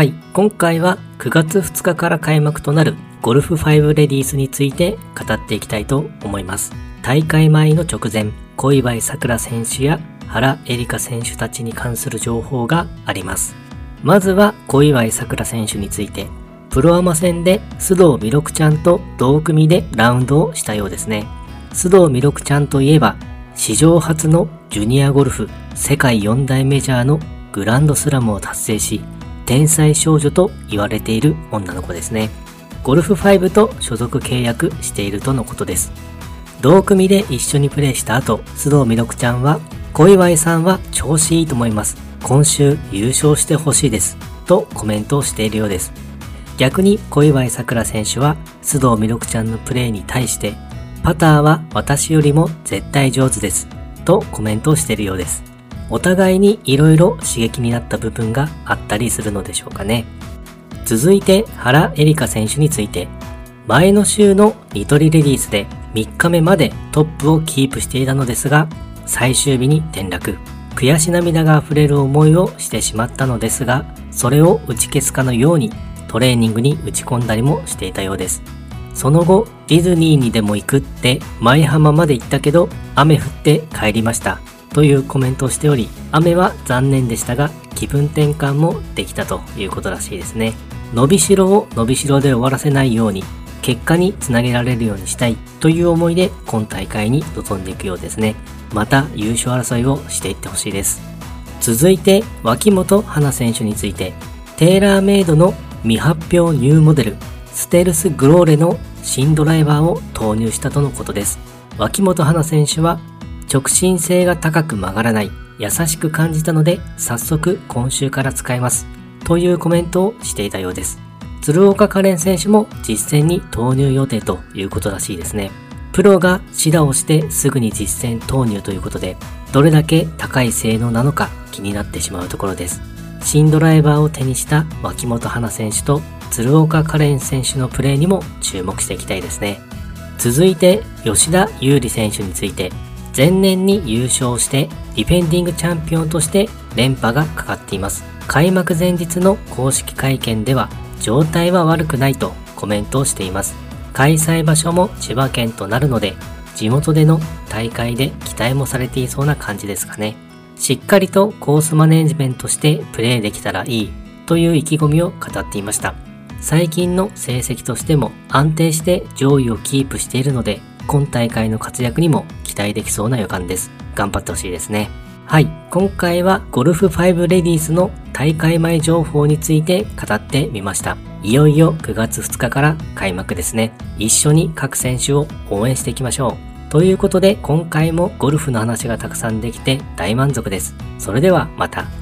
はい、今回は9月2日から開幕となるゴルフ5レディースについて語っていきたいと思います。大会前の直前、小祝さくら選手や原エリカ選手たちに関する情報があります。まずは小祝さくら選手について、プロアマ戦で須藤弥勒ちゃんと同組でラウンドをしたようですね。須藤弥勒ちゃんといえば、史上初のジュニアゴルフ世界4大メジャーのグランドスラムを達成し、天才少女と言われている女の子ですね。ゴルフ5と所属契約しているとのことです。同組で一緒にプレーした後、須藤弥勒ちゃんは、小祝さんは調子いいと思います。今週優勝してほしいです。とコメントをしているようです。逆に小祝さくら選手は須藤弥勒ちゃんのプレーに対して、パターは私よりも絶対上手です。とコメントをしているようです。お互いに色々刺激になった部分があったりするのでしょうかね。続いて原エリカ選手について、前の週のニトリレディースで3日目までトップをキープしていたのですが、最終日に転落。悔し涙が溢れる思いをしてしまったのですが、それを打ち消すかのようにトレーニングに打ち込んだりもしていたようです。その後、ディズニーにでも行くって舞浜まで行ったけど、雨降って帰りました。というコメントをしており、雨は残念でしたが、気分転換もできたということらしいですね。伸びしろを伸びしろで終わらせないように、結果につなげられるようにしたいという思いで今大会に臨んでいくようですね。また優勝争いをしていってほしいです。続いて、脇本花選手について、テーラーメイドの未発表ニューモデル、ステルスグローレの新ドライバーを投入したとのことです。脇本花選手は直進性が高く曲がらない、優しく感じたので、早速今週から使います。というコメントをしていたようです。鶴岡カレン選手も実戦に投入予定ということらしいですね。プロが指導をしてすぐに実戦投入ということで、どれだけ高い性能なのか気になってしまうところです。新ドライバーを手にした脇本花選手と鶴岡カレン選手のプレーにも注目していきたいですね。続いて吉田優里選手について前年に優勝してディフェンディングチャンピオンとして連覇がかかっています。開幕前日の公式会見では状態は悪くないとコメントをしています。開催場所も千葉県となるので地元での大会で期待もされていそうな感じですかね。しっかりとコースマネージメントしてプレーできたらいいという意気込みを語っていました。最近の成績としても安定して上位をキープしているので今大会の活躍にも期待できそうな予感です。頑張ってほしいですね。はい。今回はゴルフ5レディースの大会前情報について語ってみました。いよいよ9月2日から開幕ですね。一緒に各選手を応援していきましょう。ということで今回もゴルフの話がたくさんできて大満足です。それではまた。